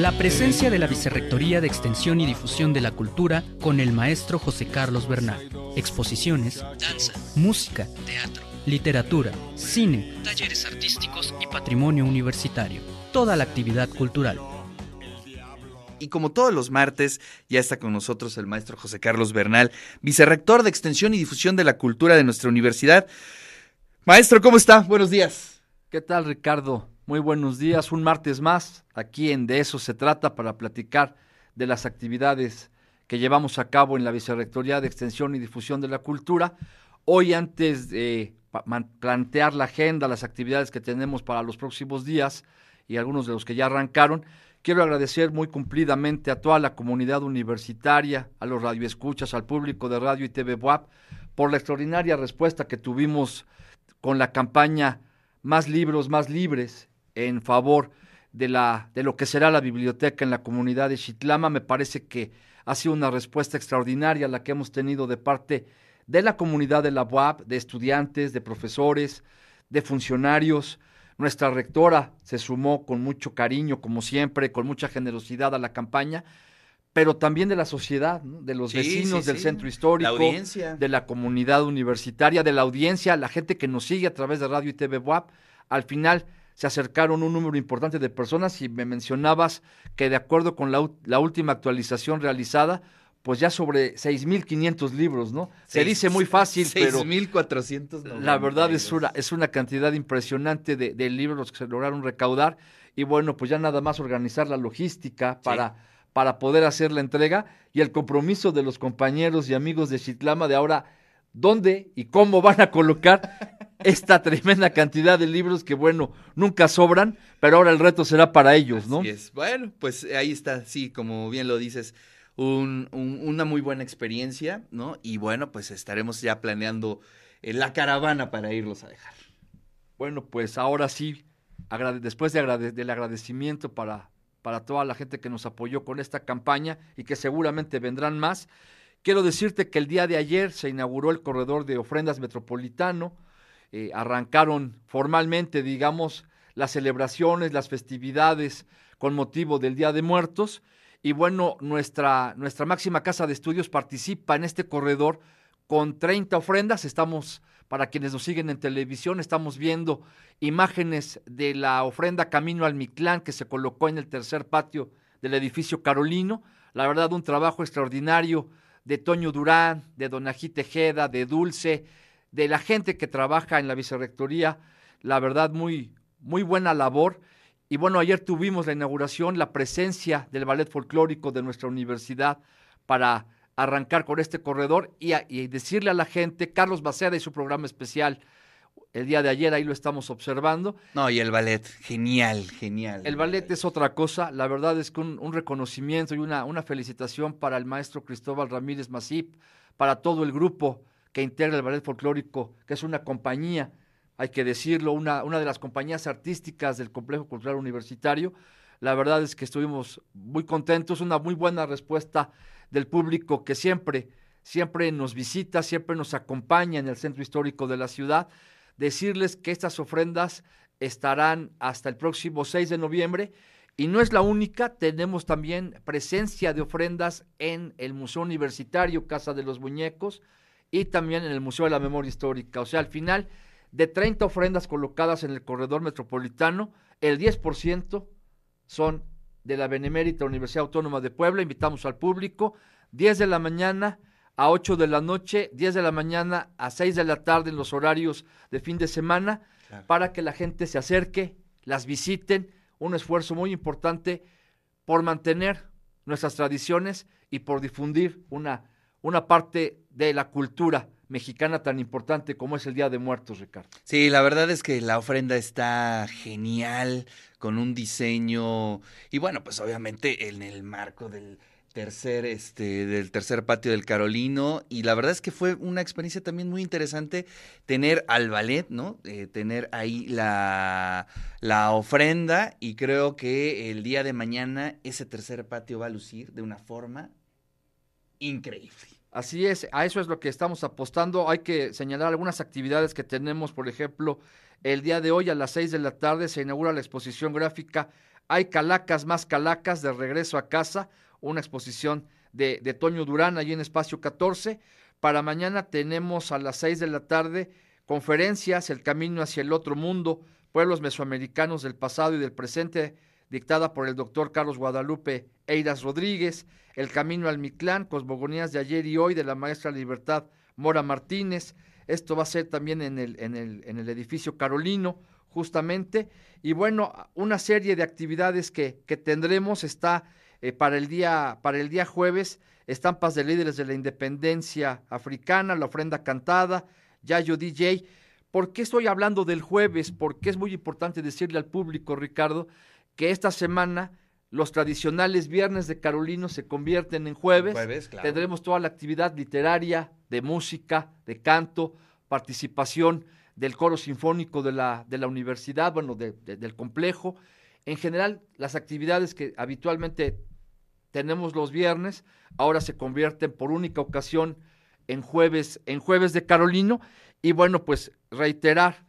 La presencia de la Vicerrectoría de Extensión y Difusión de la Cultura con el maestro José Carlos Bernal. Exposiciones, danza, música, teatro, literatura, cine, talleres artísticos y patrimonio universitario. Toda la actividad cultural. Y como todos los martes, ya está con nosotros el maestro José Carlos Bernal, vicerrector de Extensión y Difusión de la Cultura de nuestra universidad. Maestro, ¿cómo está? Buenos días. ¿Qué tal, Ricardo? Muy buenos días. Un martes más, aquí en De eso se trata, para platicar de las actividades que llevamos a cabo en la Vicerrectoría de Extensión y Difusión de la Cultura. Hoy, antes de plantear la agenda, las actividades que tenemos para los próximos días y algunos de los que ya arrancaron, Quiero agradecer muy cumplidamente a toda la comunidad universitaria, a los radioescuchas, al público de Radio y TV WAP, por la extraordinaria respuesta que tuvimos con la campaña Más libros, más libres en favor de, la, de lo que será la biblioteca en la comunidad de Chitlama. Me parece que ha sido una respuesta extraordinaria la que hemos tenido de parte de la comunidad de la UAP, de estudiantes, de profesores, de funcionarios, nuestra rectora se sumó con mucho cariño, como siempre, con mucha generosidad a la campaña, pero también de la sociedad, de los vecinos del centro histórico, de la comunidad universitaria, de la audiencia, la gente que nos sigue a través de Radio y TV WAP. Al final se acercaron un número importante de personas y me mencionabas que de acuerdo con la, la última actualización realizada, pues ya sobre 6.500 libros, ¿no? Se dice muy fácil, pero... 6.400. La verdad es una, es una cantidad impresionante de, libros que se lograron recaudar y bueno, pues ya nada más organizar la logística para, para poder hacer la entrega y el compromiso de los compañeros y amigos de Chitlama de ahora dónde y cómo van a colocar esta tremenda cantidad de libros que, bueno, nunca sobran, pero ahora el reto será para ellos, ¿no? es. Bueno, pues ahí está, sí, como bien lo dices, una muy buena experiencia, ¿no? Y bueno, pues estaremos ya planeando eh, la caravana para irlos a dejar. Bueno, pues ahora sí, después de del agradecimiento para, para toda la gente que nos apoyó con esta campaña y que seguramente vendrán más, quiero decirte que el día de ayer se inauguró el corredor de ofrendas metropolitano, eh, arrancaron formalmente, digamos, las celebraciones, las festividades con motivo del Día de Muertos y bueno, nuestra, nuestra máxima casa de estudios participa en este corredor con 30 ofrendas. Estamos, para quienes nos siguen en televisión, estamos viendo imágenes de la ofrenda Camino al Mictlán que se colocó en el tercer patio del edificio Carolino. La verdad, un trabajo extraordinario de Toño Durán, de Donají Tejeda, de Dulce, de la gente que trabaja en la vicerrectoría. La verdad, muy, muy buena labor. Y bueno, ayer tuvimos la inauguración, la presencia del ballet folclórico de nuestra universidad para arrancar con este corredor y, decirle a la gente, Carlos Baceda y su programa especial, el día de ayer ahí lo estamos observando. No, y el ballet, genial, genial. El ballet es otra cosa, la verdad es que un, reconocimiento y una, una, felicitación para el maestro Cristóbal Ramírez Masip, para todo el grupo que integra el ballet folclórico, que es una compañía hay que decirlo, una, una de las compañías artísticas del Complejo Cultural Universitario. La verdad es que estuvimos muy contentos, una muy buena respuesta del público que siempre, siempre nos visita, siempre nos acompaña en el centro histórico de la ciudad. Decirles que estas ofrendas estarán hasta el próximo 6 de noviembre y no es la única, tenemos también presencia de ofrendas en el Museo Universitario Casa de los Muñecos y también en el Museo de la Memoria Histórica. O sea, al final de 30 ofrendas colocadas en el corredor metropolitano, el 10% son de la Benemérita Universidad Autónoma de Puebla. Invitamos al público, 10 de la mañana a 8 de la noche, 10 de la mañana a 6 de la tarde en los horarios de fin de semana, para que la gente se acerque, las visiten. Un esfuerzo muy importante por mantener nuestras tradiciones y por difundir una, una parte de la cultura mexicana tan importante como es el Día de Muertos, Ricardo. Sí, la verdad es que la ofrenda está genial, con un diseño, y bueno, pues obviamente en el marco del tercer, este, del tercer patio del Carolino, y la verdad es que fue una experiencia también muy interesante tener al ballet, ¿no? Eh, tener ahí la, la ofrenda, y creo que el día de mañana ese tercer patio va a lucir de una forma increíble. Así es, a eso es lo que estamos apostando. Hay que señalar algunas actividades que tenemos, por ejemplo, el día de hoy a las seis de la tarde se inaugura la exposición gráfica hay Calacas más Calacas de regreso a casa, una exposición de, Toño Durán allí en Espacio 14. Para mañana tenemos a las 6 de la tarde conferencias, El Camino hacia el Otro Mundo, Pueblos Mesoamericanos del Pasado y del Presente, dictada por el doctor Carlos Guadalupe Eiras Rodríguez, El Camino al Mictlán, Cosmogonías de ayer y hoy de la maestra Libertad Mora Martínez. Esto va a ser también en el, en el, en el edificio Carolino, justamente. Y bueno, una serie de actividades que, que tendremos está eh, para, el día, para el día jueves, estampas de líderes de la independencia africana, la ofrenda cantada, Yayo DJ. ¿Por qué estoy hablando del jueves? Porque es muy importante decirle al público, Ricardo, que esta semana los tradicionales viernes de Carolino se convierten en jueves. Tendremos toda la actividad literaria, de música, de canto, participación del coro sinfónico de la, de la universidad, bueno, del complejo. En general, las actividades que habitualmente tenemos los viernes, ahora se convierten por única ocasión en jueves, en jueves de Carolino. Y bueno, pues reiterar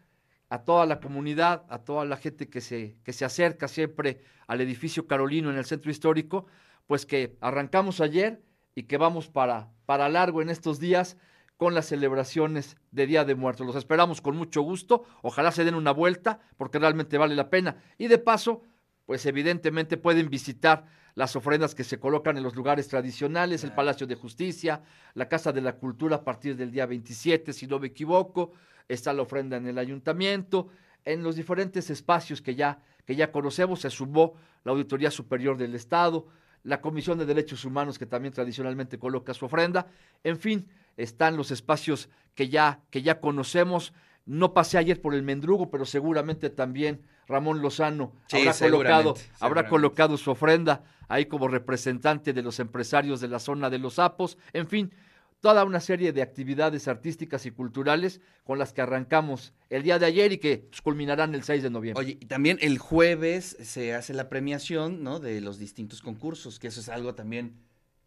a toda la comunidad, a toda la gente que se, que se acerca siempre al edificio Carolino en el centro histórico, pues que arrancamos ayer y que vamos para, para largo en estos días con las celebraciones de Día de Muertos. Los esperamos con mucho gusto, ojalá se den una vuelta porque realmente vale la pena. Y de paso, pues evidentemente pueden visitar las ofrendas que se colocan en los lugares tradicionales, el Palacio de Justicia, la Casa de la Cultura a partir del día 27, si no me equivoco, está la ofrenda en el ayuntamiento, en los diferentes espacios que ya, que ya conocemos, se sumó la Auditoría Superior del Estado, la Comisión de Derechos Humanos que también tradicionalmente coloca su ofrenda, en fin, están los espacios que ya, que ya conocemos. No pasé ayer por el Mendrugo, pero seguramente también Ramón Lozano habrá, colocado, habrá colocado su ofrenda ahí como representante de los empresarios de la zona de los sapos, en fin, toda una serie de actividades artísticas y culturales con las que arrancamos el día de ayer y que pues, culminarán el 6 de noviembre. Oye, y también el jueves se hace la premiación, ¿no? De los distintos concursos, que eso es algo también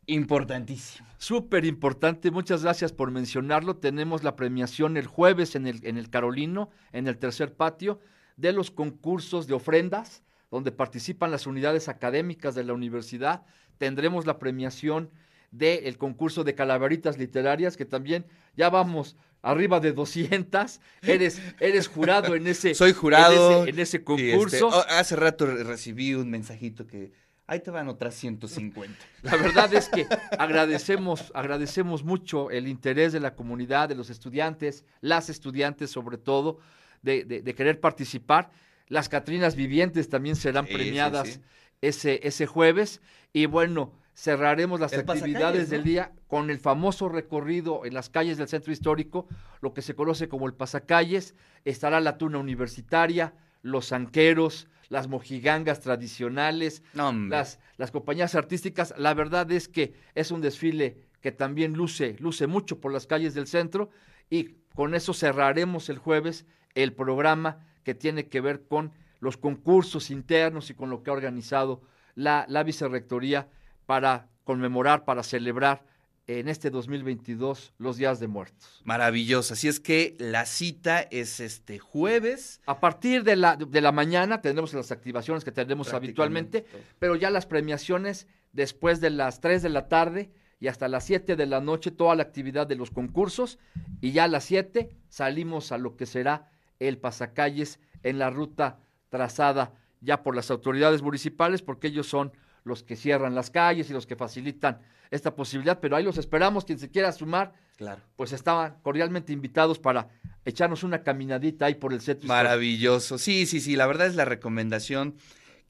importantísimo. Súper importante, muchas gracias por mencionarlo. Tenemos la premiación el jueves en el, en el Carolino, en el tercer patio, de los concursos de ofrendas, donde participan las unidades académicas de la universidad. Tendremos la premiación del concurso de calaveritas literarias, que también ya vamos arriba de 200. Eres, eres jurado en ese, Soy jurado en ese, este, concurso. Oh, hace rato recibí un mensajito que ahí te van otras 150. La verdad es que agradecemos, agradecemos mucho el interés de la comunidad, de los estudiantes, las estudiantes sobre todo, de, de, querer participar. Las Catrinas Vivientes también serán premiadas Ese, ese jueves. Y bueno, cerraremos las actividades del día con el famoso recorrido en las calles del centro histórico, lo que se conoce como el pasacalles, estará la tuna universitaria, los anqueros, las mojigangas tradicionales, las, las compañías artísticas. La verdad es que es un desfile que también luce, luce mucho por las calles del centro y con eso cerraremos el jueves el programa que tiene que ver con los concursos internos y con lo que ha organizado la, la vicerrectoría para conmemorar, para celebrar en este 2022 los días de muertos. Maravilloso. Así es que la cita es este jueves. A partir de la, de la mañana tendremos las activaciones que tendremos habitualmente, pero ya las premiaciones después de las 3 de la tarde y hasta las 7 de la noche toda la actividad de los concursos y ya a las 7 salimos a lo que será el pasacalles en la ruta trazada ya por las autoridades municipales porque ellos son los que cierran las calles y los que facilitan esta posibilidad, pero ahí los esperamos, quien se quiera sumar, claro. pues estaban cordialmente invitados para echarnos una caminadita ahí por el centro. Maravilloso, sí, sí, sí, la verdad es la recomendación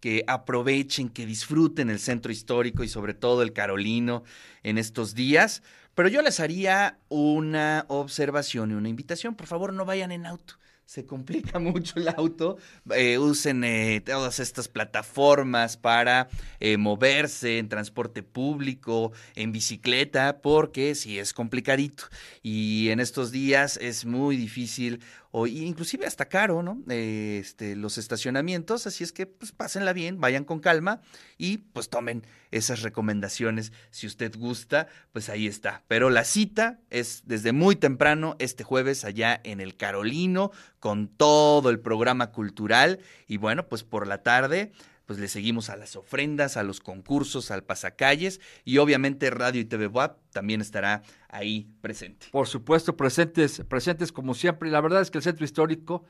que aprovechen, que disfruten el centro histórico y sobre todo el Carolino en estos días. Pero yo les haría una observación y una invitación. Por favor, no vayan en auto se complica mucho el auto, eh, usen eh, todas estas plataformas para eh, moverse en transporte público, en bicicleta, porque sí es complicadito. Y en estos días es muy difícil o inclusive hasta caro, ¿no? este, los estacionamientos, así es que pues pásenla bien, vayan con calma y pues tomen esas recomendaciones. Si usted gusta, pues ahí está. Pero la cita es desde muy temprano, este jueves allá en el Carolino, con todo el programa cultural y bueno, pues por la tarde pues le seguimos a las ofrendas, a los concursos, al pasacalles y obviamente Radio y TV WAP también estará ahí presente. Por supuesto, presentes, presentes como siempre. La verdad es que el centro histórico,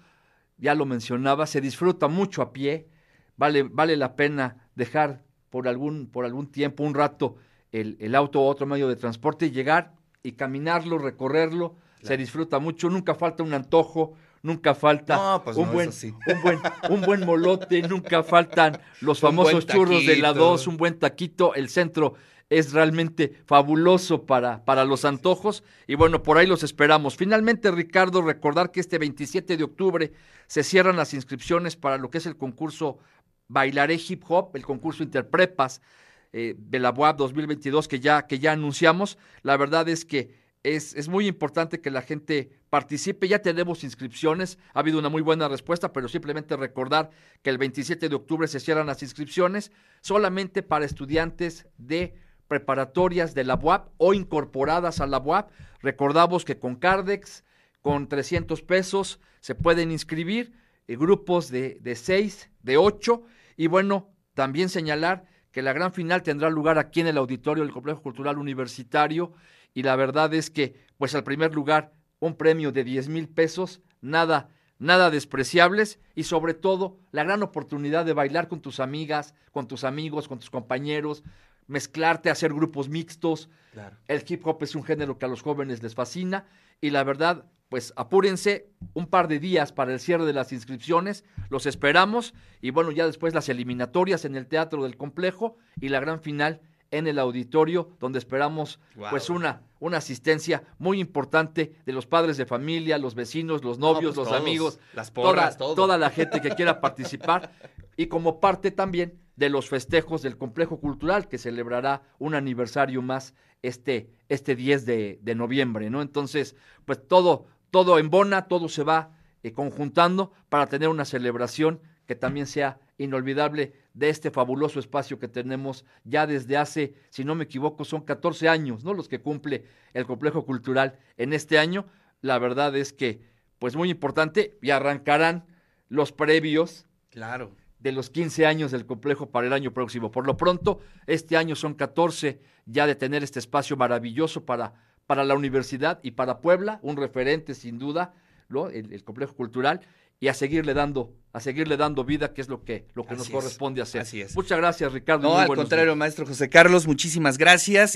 ya lo mencionaba, se disfruta mucho a pie. Vale, vale la pena dejar por algún, por algún tiempo, un rato, el, el auto o otro medio de transporte y llegar y caminarlo, recorrerlo. Se disfruta mucho, nunca falta un antojo, nunca falta pues un, buen, un, buen, un buen molote, nunca faltan los famosos churros de la 2, un buen taquito, el centro es realmente fabuloso para, para los antojos y bueno, por ahí los esperamos. Finalmente, Ricardo, recordar que este 27 de octubre se cierran las inscripciones para lo que es el concurso Bailaré Hip Hop, el concurso Interprepas eh, de la UAP 2022 que ya, que ya anunciamos. La verdad es que es, muy importante que la gente participe. Ya tenemos inscripciones, ha habido una muy buena respuesta, pero simplemente recordar que el 27 de octubre se cierran las inscripciones solamente para estudiantes de preparatorias de la UAP o incorporadas a la UAP. Recordamos que con Cardex, con 300 pesos, se pueden inscribir eh, grupos de, de 6, de 8. Y bueno, también señalar que la gran final tendrá lugar aquí en el auditorio del Complejo Cultural Universitario y la verdad es que, pues al primer lugar, un premio de 10 mil pesos, nada, nada despreciables y sobre todo la gran oportunidad de bailar con tus amigas, con tus amigos, con tus compañeros, mezclarte, hacer grupos mixtos. El hip hop es un género que a los jóvenes les fascina y la verdad, pues apúrense un par de días para el cierre de las inscripciones, los esperamos y bueno, ya después las eliminatorias en el Teatro del Complejo y la gran final en el auditorio, donde esperamos pues una, una asistencia muy importante de los padres de familia, los vecinos, los novios, pues los amigos, las porras, toda, toda la gente que quiera participar. Y como parte también de los festejos del complejo cultural que celebrará un aniversario más este, este 10 de, de noviembre, ¿no? Entonces, pues todo, todo en bona, todo se va eh, conjuntando para tener una celebración que también sea inolvidable de este fabuloso espacio que tenemos ya desde hace, si no me equivoco, son 14 años, ¿no? Los que cumple el complejo cultural en este año. La verdad es que, pues muy importante, y arrancarán los previos. Claro. De los 15 años del complejo para el año próximo. Por lo pronto, este año son 14 ya de tener este espacio maravilloso para, para la universidad y para Puebla, un referente sin duda, ¿no? el complejo cultural y a seguirle dando, a seguirle dando vida, que es lo que, lo que nos corresponde hacer. Así es. Muchas gracias, Ricardo. No, al contrario, maestro José Carlos, muchísimas gracias.